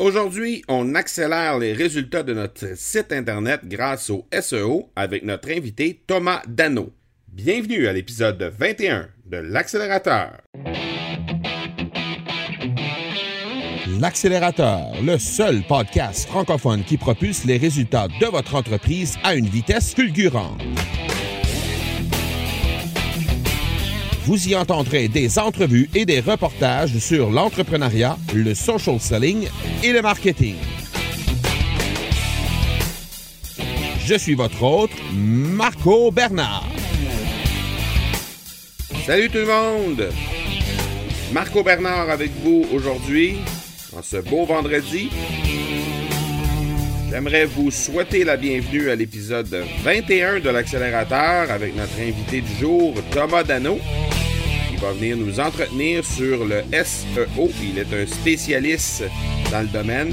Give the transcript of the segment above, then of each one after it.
Aujourd'hui, on accélère les résultats de notre site Internet grâce au SEO avec notre invité Thomas Dano. Bienvenue à l'épisode 21 de l'accélérateur. L'accélérateur, le seul podcast francophone qui propulse les résultats de votre entreprise à une vitesse fulgurante. Vous y entendrez des entrevues et des reportages sur l'entrepreneuriat, le social selling et le marketing. Je suis votre hôte, Marco Bernard. Salut tout le monde! Marco Bernard avec vous aujourd'hui, en ce beau vendredi. J'aimerais vous souhaiter la bienvenue à l'épisode 21 de l'accélérateur avec notre invité du jour, Thomas Dano va venir nous entretenir sur le SEO. Il est un spécialiste dans le domaine.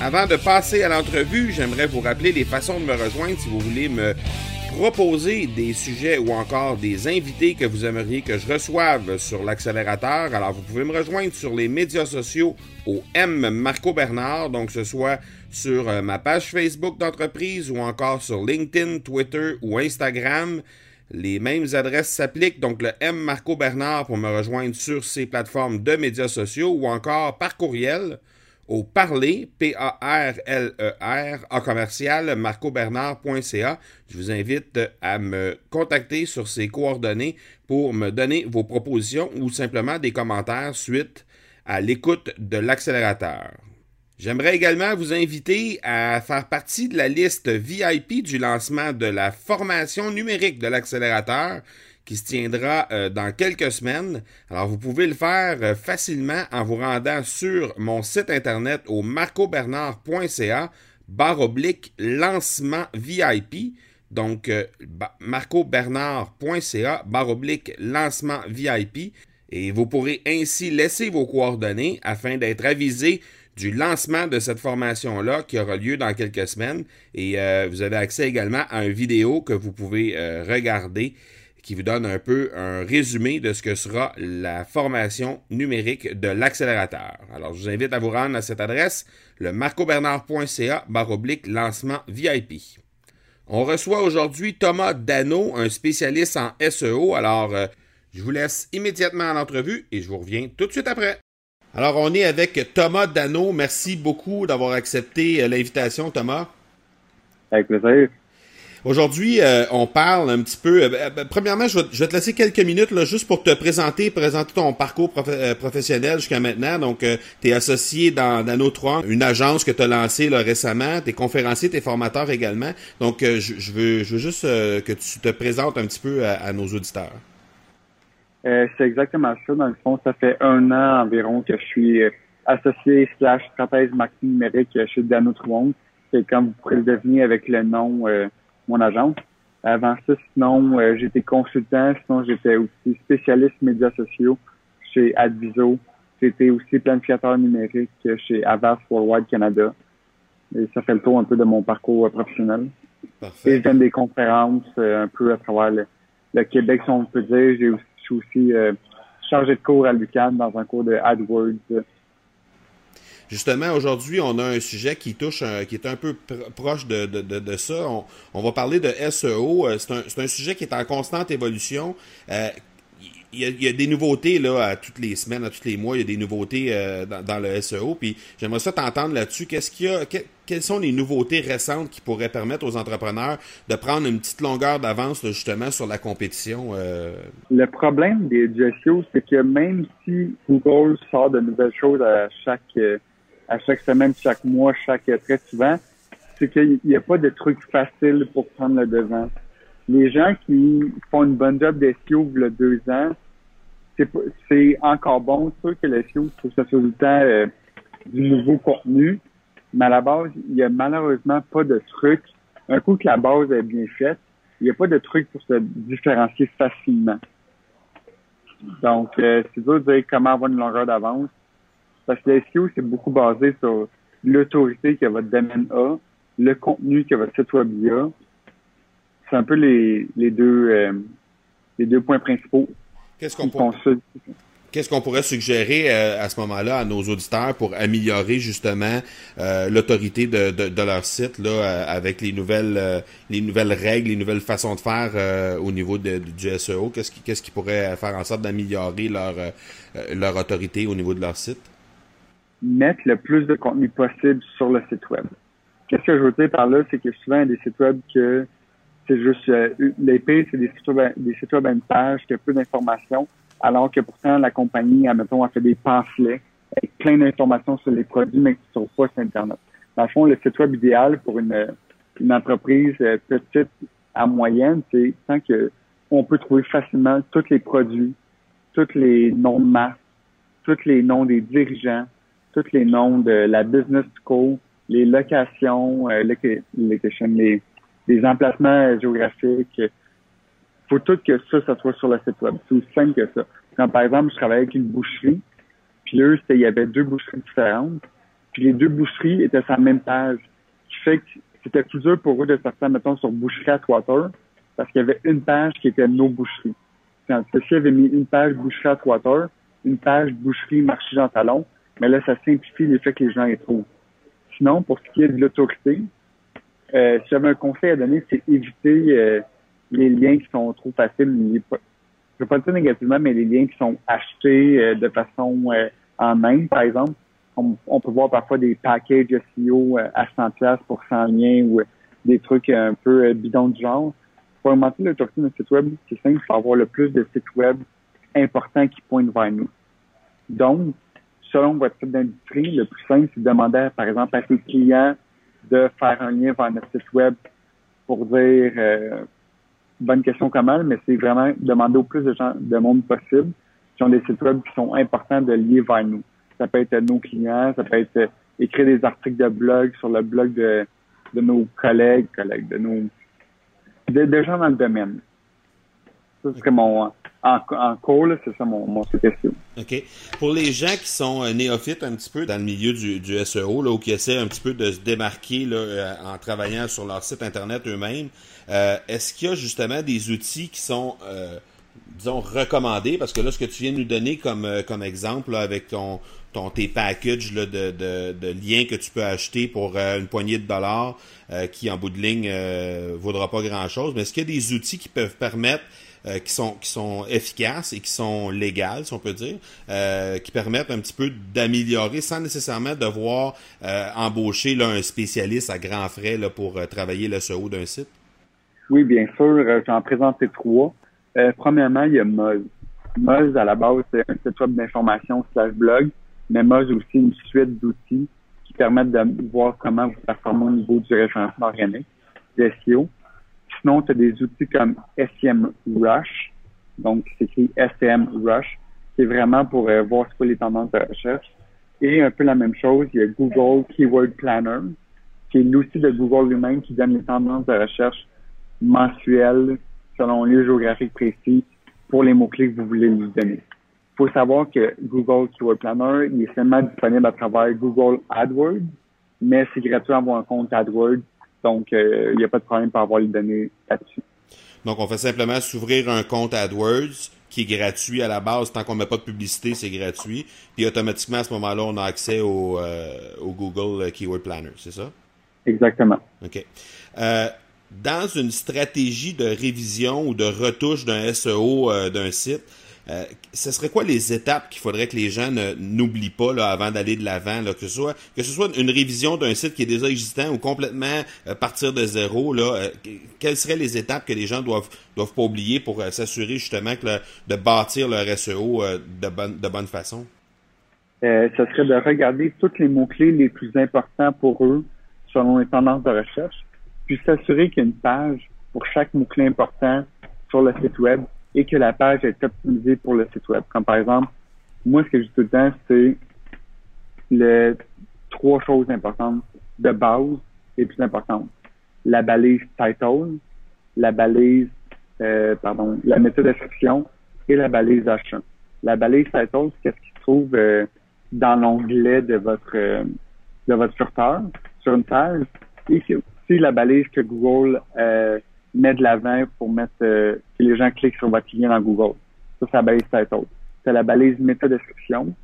Avant de passer à l'entrevue, j'aimerais vous rappeler les façons de me rejoindre si vous voulez me proposer des sujets ou encore des invités que vous aimeriez que je reçoive sur l'accélérateur. Alors, vous pouvez me rejoindre sur les médias sociaux au M Marco Bernard, donc ce soit sur euh, ma page Facebook d'entreprise ou encore sur LinkedIn, Twitter ou Instagram. Les mêmes adresses s'appliquent, donc le M Marco Bernard pour me rejoindre sur ces plateformes de médias sociaux ou encore par courriel au parler, P-A-R-L-E-R, e commercial, marcobernard.ca. Je vous invite à me contacter sur ces coordonnées pour me donner vos propositions ou simplement des commentaires suite à l'écoute de l'accélérateur. J'aimerais également vous inviter à faire partie de la liste VIP du lancement de la formation numérique de l'accélérateur qui se tiendra euh, dans quelques semaines. Alors vous pouvez le faire euh, facilement en vous rendant sur mon site internet au marcobernard.ca barre lancement VIP. Donc euh, marcobernard.ca barre lancement VIP. Et vous pourrez ainsi laisser vos coordonnées afin d'être avisé du lancement de cette formation-là qui aura lieu dans quelques semaines. Et euh, vous avez accès également à une vidéo que vous pouvez euh, regarder qui vous donne un peu un résumé de ce que sera la formation numérique de l'accélérateur. Alors, je vous invite à vous rendre à cette adresse, le marcobernard.ca oblique lancement VIP. On reçoit aujourd'hui Thomas Dano, un spécialiste en SEO. Alors, euh, je vous laisse immédiatement à l'entrevue et je vous reviens tout de suite après. Alors, on est avec Thomas Dano. Merci beaucoup d'avoir accepté euh, l'invitation, Thomas. Avec plaisir. Aujourd'hui, euh, on parle un petit peu. Euh, ben, premièrement, je vais, te laisser quelques minutes là, juste pour te présenter, présenter ton parcours professionnel jusqu'à maintenant. Donc, tu es associé dans, dans notre une agence que tu as lancée là, récemment. Tu es conférencier, tu es formateur également. Donc, je, veux, je veux juste que tu te présentes un petit peu à nos auditeurs. Euh, c'est exactement ça. Dans le fond, ça fait un an environ que je suis associé slash stratège marketing numérique chez Dano Trouon. C'est comme vous pourrez le deviner avec le nom euh, mon agence. Avant ça, sinon, euh, j'étais consultant, sinon j'étais aussi spécialiste médias sociaux chez Adviso. J'étais aussi planificateur numérique chez Avast Worldwide Canada. Et ça fait le tour un peu de mon parcours professionnel. Parfait. Et je donne des conférences un peu à travers le, Québec, si on peut dire. J'ai aussi, aussi chargé de cours à l'UQAM dans un cours de AdWords. Justement, aujourd'hui, on a un sujet qui touche, qui est un peu proche de, de, de, ça. On, va parler de SEO. Euh, c'est un, un, sujet qui est en constante évolution. Euh, il y, a, des nouveautés là à toutes les semaines, à tous les mois, il y a des nouveautés euh, dans, le SEO. Puis j'aimerais ça t'entendre là-dessus. Qu'est-ce qu'il y a Quelles sont les nouveautés récentes qui pourraient permettre aux entrepreneurs de prendre une petite longueur d'avance justement sur la compétition euh? Le problème des, du SEO, c'est que même si Google sort de nouvelles choses à chaque euh, à chaque semaine, chaque mois, chaque très souvent, c'est qu'il n'y a pas de trucs faciles pour prendre le devant les gens qui font une bonne job d'SEO il y a deux ans, c'est encore bon. C'est sûr que le SEO, c'est ça tout le temps euh, du nouveau contenu, mais à la base, il n'y a malheureusement pas de truc. Un coup que la base est bien faite, il n'y a pas de truc pour se différencier facilement. Donc, euh, c'est dur de dire comment avoir une longueur d'avance. Parce que le SEO, c'est beaucoup basé sur l'autorité que votre domaine a, le contenu que votre site web a, c'est un peu les, les deux euh, les deux points principaux. Qu'est-ce qu'on pourrait, qu'est-ce qu'on pourrait suggérer euh, à ce moment-là à nos auditeurs pour améliorer justement euh, l'autorité de, de, leur site là avec les nouvelles les nouvelles règles, les nouvelles façons de faire au niveau de, du SEO Qu'est-ce qui qu'est-ce qui pourrait faire en sorte d'améliorer leur leur autorité au niveau de leur site? Mettre le plus de contenu possible sur le site web. Qu'est-ce que je veux dire par là, c'est que souvent il y a des sites web que c'est juste euh, l'épée, c'est des sites web, des sites web à une page qui a peu d'informations, alors que pourtant la compagnie, admettons, a fait des pamphlets avec plein d'informations sur les produits, mais qui ne sont pas sur Internet. Dans le fond, le site web idéal pour une, une entreprise euh, petite à moyenne, c'est tant que on peut trouver facilement tous les produits, tous les noms de marque, tous les noms des dirigeants, tous les noms de la business school, les locations, euh, location, les des emplacements géographiques. faut tout que ça, ça soit sur le site web. C'est aussi simple que ça. Par exemple, je travaillais avec une boucherie, puis eux, il y avait deux boucheries différentes, puis les deux boucheries étaient sur la même page. Ce qui fait que c'était plus dur pour eux de sortir, mettons, sur Boucherie Atwater, parce qu'il y avait une page qui était nos boucheries. Quand ceci avait mis une page Boucherie Atwater, une page Boucherie Marché Jean Talon, mais là, ça simplifie l'effet que les gens y trouvent. Sinon, pour ce qui est de l'autorité, euh, si j'avais un conseil à donner, c'est éviter euh, les liens qui sont trop faciles. Je ne veux pas le dire négativement, mais les liens qui sont achetés euh, de façon en main, par exemple. On, peut voir parfois des packages SEO à 100$ pour 100 liens ou des trucs un peu bidons du genre. Pour augmenter l'autorité de notre site web, c'est simple, il faut avoir le plus de sites web importants qui pointent vers nous. Donc, selon votre type d'industrie, le plus simple, c'est de demander, par exemple, à ses clients de faire un lien vers notre site web pour dire euh, bonne question comment, mais c'est vraiment demander au plus de gens de monde possible qui ont des sites web qui sont importants de lier vers nous. Ça peut être nos clients, ça peut être euh, écrire des articles de blog sur le blog de, de nos collègues, collègues, de nos de, gens dans le domaine. Ça serait mon en, en cours, c'est ça mon, mon suggestion. OK. Pour les gens qui sont euh, néophytes un petit peu dans le milieu du, du SEO, là, ou qui essaient un petit peu de se démarquer là, euh, en travaillant sur leur site Internet eux-mêmes, euh, est-ce qu'il y a justement des outils qui sont, disons, recommandés? Parce que là, ce que tu viens de nous donner comme, comme exemple avec ton, ton, tes packages là, de, de, de, liens que tu peux acheter pour une poignée de dollars qui, en bout de ligne, ne vaudra pas grand-chose, mais est-ce qu'il y a des outils qui peuvent permettre euh, qui sont qui sont efficaces et qui sont légales, si on peut dire, euh, qui permettent un petit peu d'améliorer sans nécessairement devoir euh, embaucher là, un spécialiste à grands frais là, pour travailler le SEO d'un site? Oui, bien sûr. J'en présente trois. premièrement, il y a Moz. Moz, à la base, c'est un site web d'information slash blog, mais Moz aussi une suite d'outils qui permettent de voir comment vous performez au niveau du référencement organique, du SEO. Sinon, tu as des outils comme SEM Rush, donc c'est écrit SEM Rush, qui est vraiment pour euh, voir ce que les tendances de recherche. Et un peu la même chose, il y a Google Keyword Planner, qui est l'outil de Google lui-même qui donne les tendances de recherche mensuelles selon lieu géographique précis pour les mots-clés que vous voulez lui donner. Il faut savoir que Google Keyword Planner, il est seulement disponible à travers Google AdWords, mais c'est gratuit avoir un compte AdWords, donc euh, il n'y a pas de problème pour avoir les données là-dessus. Donc, on fait simplement s'ouvrir un compte AdWords qui est gratuit à la base. Tant qu'on ne met pas de publicité, c'est gratuit. Puis automatiquement, à ce moment-là, on a accès au, euh, au Google Keyword Planner, c'est ça? Exactement. OK. Euh, dans une stratégie de révision ou de retouche d'un SEO euh, d'un site, euh, ce serait quoi les étapes qu'il faudrait que les gens n'oublient pas avant d'aller de l'avant, que ce soit une révision d'un site qui est déjà existant ou complètement euh, partir de zéro, euh, quelles seraient les étapes que les gens doivent doivent pas oublier pour s'assurer justement de bâtir leur SEO de bonne de bonne façon? ce serait de regarder tous les mots-clés les plus importants pour eux selon les tendances de recherche, puis s'assurer qu'il y a une page pour chaque mot-clé important sur le site web et que la page est optimisée pour le site web. Comme par exemple, moi, ce que je dis tout le temps, c'est les trois choses importantes de base et plus importantes. La balise title, la balise, euh, pardon, la méthode d'inscription et la balise H1. La balise title, c'est ce qui se trouve euh, dans l'onglet de votre euh, de votre sur une page? Et c'est aussi la balise que Google euh, met de l'avant pour mettre euh, que les gens cliquent sur votre lien dans Google. Ça, c'est la balise title. C'est la balise métadescription,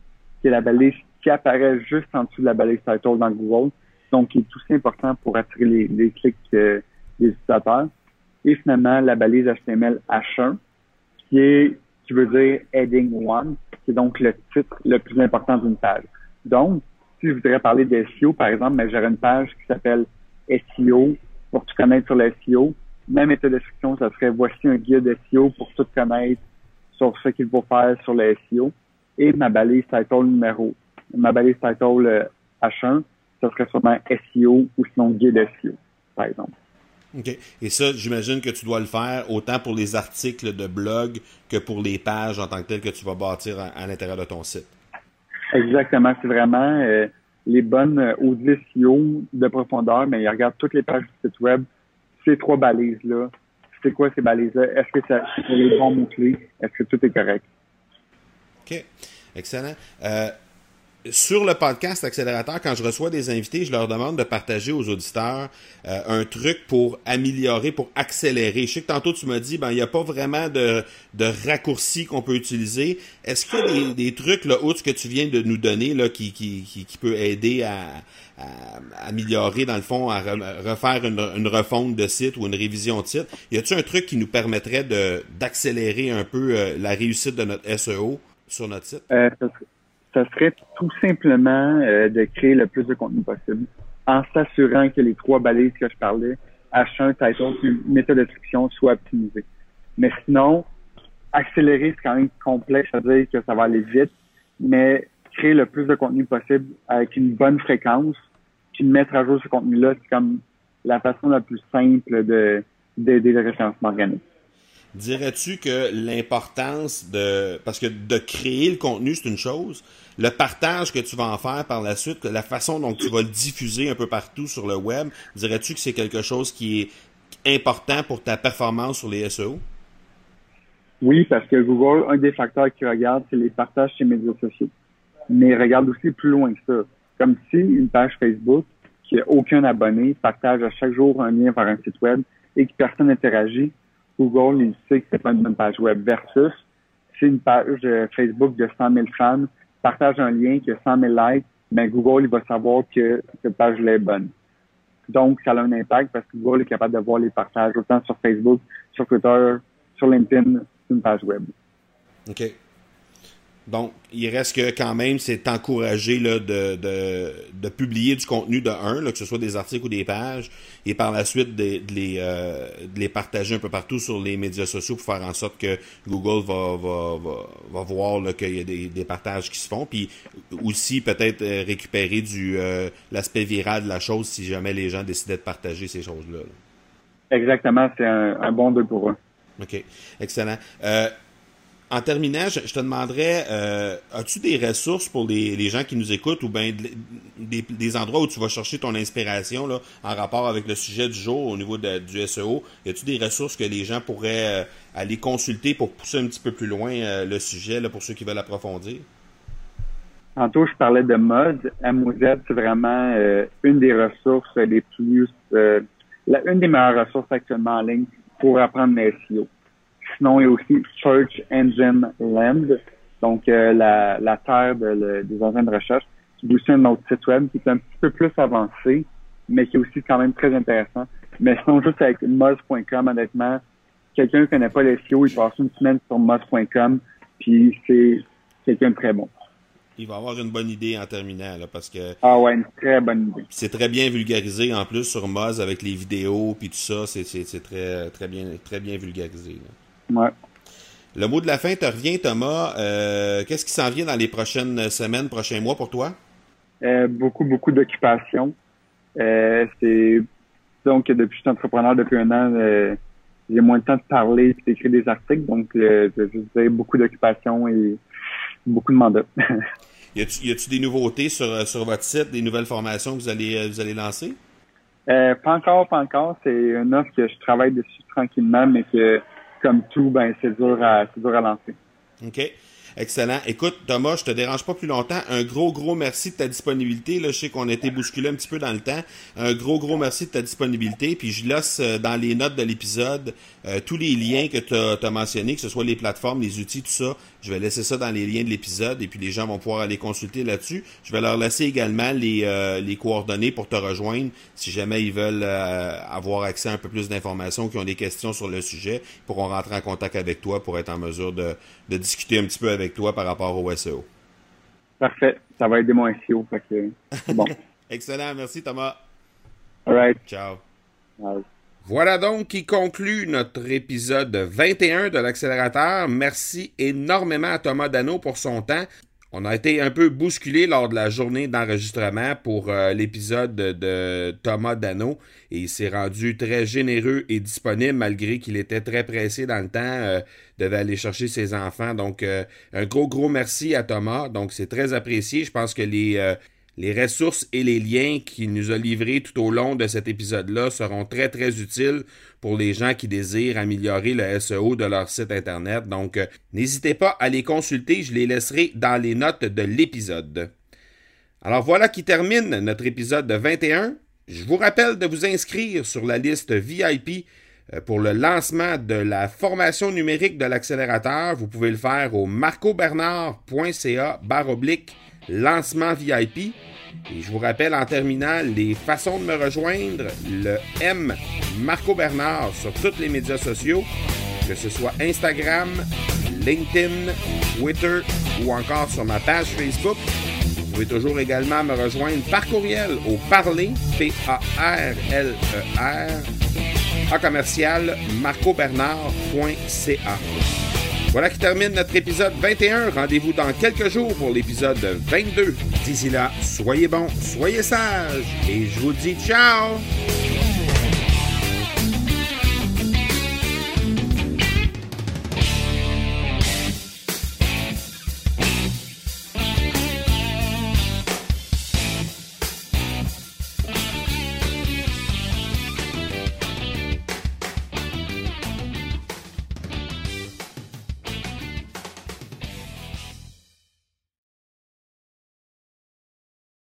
qui est la balise qui apparaît juste en dessous de la balise title dans Google, donc qui est aussi important pour attirer les, les clics euh, des utilisateurs. Et finalement, la balise HTML H1, qui est qui veut dire heading one, qui est donc le titre le plus important d'une page. Donc, si je voudrais parler de SEO, par exemple, mais j'aurais une page qui s'appelle SEO pour tout connaître sur le SEO même méthode description, ça serait voici un guide SEO pour tout connaître sur ce qu'il faut faire sur le SEO. Et ma balise title numéro, ma balise title H1, euh, ça serait sûrement SEO ou sinon guide SEO, par exemple. OK. Et ça, j'imagine que tu dois le faire autant pour les articles de blog que pour les pages en tant que telles que tu vas bâtir à, l'intérieur de ton site. Exactement. C'est vraiment euh, les bonnes euh, audits SEO de profondeur, mais ils regardent toutes les pages du site web, ces trois balises-là, c'est quoi ces balises-là? Est-ce que ça c'est les bons mots-clés? Est-ce que tout est correct? OK. Excellent. Euh, sur le podcast Accélérateur, quand je reçois des invités, je leur demande de partager aux auditeurs euh, un truc pour améliorer, pour accélérer. Je sais que tantôt tu m'as dit, ben il n'y a pas vraiment de, de raccourci qu'on peut utiliser. Est-ce qu'il y a des, des, trucs là, outre ce que tu viens de nous donner là, qui, qui, qui, peut aider à, à, améliorer, dans le fond, à refaire une, une, refonte de site ou une révision de site? Y a-t-il un truc qui nous permettrait d'accélérer un peu euh, la réussite de notre SEO sur notre site? Euh, ça, serait tout simplement euh, de créer le plus de contenu possible en s'assurant que les trois balises que je parlais, H1, title, puis méthode de description, soient optimisées. Mais sinon, accélérer, c'est quand même complexe à dire que ça va aller vite, mais créer le plus de contenu possible avec une bonne fréquence, puis mettre à jour ce contenu-là, c'est comme la façon la plus simple de d'aider le référencement organique. Dirais-tu que l'importance de parce que de créer le contenu c'est une chose, le partage que tu vas en faire par la suite, la façon dont tu vas le diffuser un peu partout sur le web, dirais-tu que c'est quelque chose qui est important pour ta performance sur les SEO? Oui, parce que Google, un des facteurs qu'il regarde, c'est les partages sur les médias sociaux mais regarde aussi plus loin que ça. Comme si une page Facebook qui n'a aucun abonné partage à chaque jour un lien vers un site web et que personne n'interagit, Google, il sait que c'est pas une bonne page web versus si une page euh, Facebook de 100 000 fans partage un lien qui a 100 000 likes, ben Google, il va savoir que cette page-là est bonne. Donc, ça a un impact parce que Google est capable de voir les partages autant sur Facebook, sur Twitter, sur LinkedIn, sur une page web. OK. Donc, il reste que quand même, c'est encouragé là, de, de, de, publier du contenu de un, là, que ce soit des articles ou des pages, et par la suite de, de les, euh, de les partager un peu partout sur les médias sociaux pour faire en sorte que Google va, va, va, va voir qu'il y a des, des, partages qui se font, puis aussi peut-être euh, récupérer du euh, l'aspect viral de la chose si jamais les gens décidaient de partager ces choses-là. Exactement, c'est un, un, bon deux pour eux. OK, excellent. Euh, En terminant, je, te demanderais, euh, as-tu des ressources pour les, gens qui nous écoutent ou bien des, endroits où tu vas chercher ton inspiration là, en rapport avec le sujet du jour au niveau du SEO? Y a-tu des ressources que les gens pourraient euh, aller consulter pour pousser un petit peu plus loin euh, le sujet là, pour ceux qui veulent approfondir? Tantôt, je parlais de mode. MOZ, c'est vraiment une des ressources les plus, la, une des meilleures ressources actuellement en ligne pour apprendre le SEO. Sinon, il y a aussi Search Engine Land, donc euh, la, la terre de, des engins de recherche, qui est aussi un autre site web qui est un petit peu plus avancé, mais qui est aussi quand même très intéressant. Mais sinon, juste avec Moz.com, honnêtement, quelqu'un qui connaît pas les SEO, il passe une semaine sur Moz.com, puis c'est quelqu'un de très bon. Il va avoir une bonne idée en terminant, là, parce que... Ah ouais, une très bonne idée. C'est très bien vulgarisé, en plus, sur Moz, avec les vidéos, puis tout ça, c'est très, très, bien, très bien vulgarisé. Là. Ouais. Le mot de la fin te revient, Thomas. Euh, qu'est-ce qui s'en vient dans les prochaines semaines, prochains mois pour toi? Euh, beaucoup, beaucoup d'occupation. Euh, c'est donc depuis que je suis entrepreneur depuis un an, j'ai moins de temps de parler et d'écrire des articles, donc je vais beaucoup d'occupation et beaucoup de mandats. y a-tu des nouveautés sur, sur votre site, des nouvelles formations que vous allez vous allez lancer? pas encore, pas encore. C'est une offre que je travaille dessus tranquillement, mais que comme tout, ben c'est dur à dur à lancer. OK. Excellent. Écoute, Thomas, je te dérange pas plus longtemps. Un gros, gros merci de ta disponibilité. Là, je sais qu'on a été bousculé un petit peu dans le temps. Un gros, gros merci de ta disponibilité. Puis je laisse euh, dans les notes de l'épisode euh, tous les liens que tu as, mentionnés, que ce soit les plateformes, les outils, tout ça. Je vais laisser ça dans les liens de l'épisode et puis les gens vont pouvoir aller consulter là-dessus. Je vais leur laisser également les, euh, les coordonnées pour te rejoindre si jamais ils veulent avoir accès à un peu plus d'informations, qui ont des questions sur le sujet, ils pourront rentrer en contact avec toi pour être en mesure de, de discuter un petit peu avec toi par rapport au SEO. Parfait. Ça va aider mon SEO. bon. Excellent. Merci, Thomas. All right. Ciao. Voilà donc qui conclut notre épisode 21 de l'accélérateur. Merci énormément à Thomas Dano pour son temps. On a été un peu bousculé lors de la journée d'enregistrement pour euh, l'épisode de, Thomas Dano et il s'est rendu très généreux et disponible malgré qu'il était très pressé dans le temps, euh, devait aller chercher ses enfants. Donc euh, un gros gros merci à Thomas. Donc c'est très apprécié. Je pense que les les ressources et les liens qu'il nous a livrés tout au long de cet épisode-là seront très, très utiles pour les gens qui désirent améliorer le SEO de leur site Internet. Donc, euh, n'hésitez pas à les consulter. Je les laisserai dans les notes de l'épisode. Alors voilà qui termine notre épisode de 21. Je vous rappelle de vous inscrire sur la liste VIP euh, pour le lancement de la formation numérique de l'accélérateur. Vous pouvez le faire au marcobernard.ca oblique lancement VIP. Et je vous rappelle en terminant les façons de me rejoindre, le M Marco Bernard sur tous les médias sociaux, que ce soit Instagram, LinkedIn, Twitter ou encore sur ma page Facebook. Vous pouvez toujours également me rejoindre par courriel au parler, P-A-R-L-E-R, à commercial marcobernard.ca. Voilà qui termine notre épisode 21. Rendez-vous dans quelques jours pour l'épisode 22. D'ici là, soyez bons, soyez sages et je vous dis ciao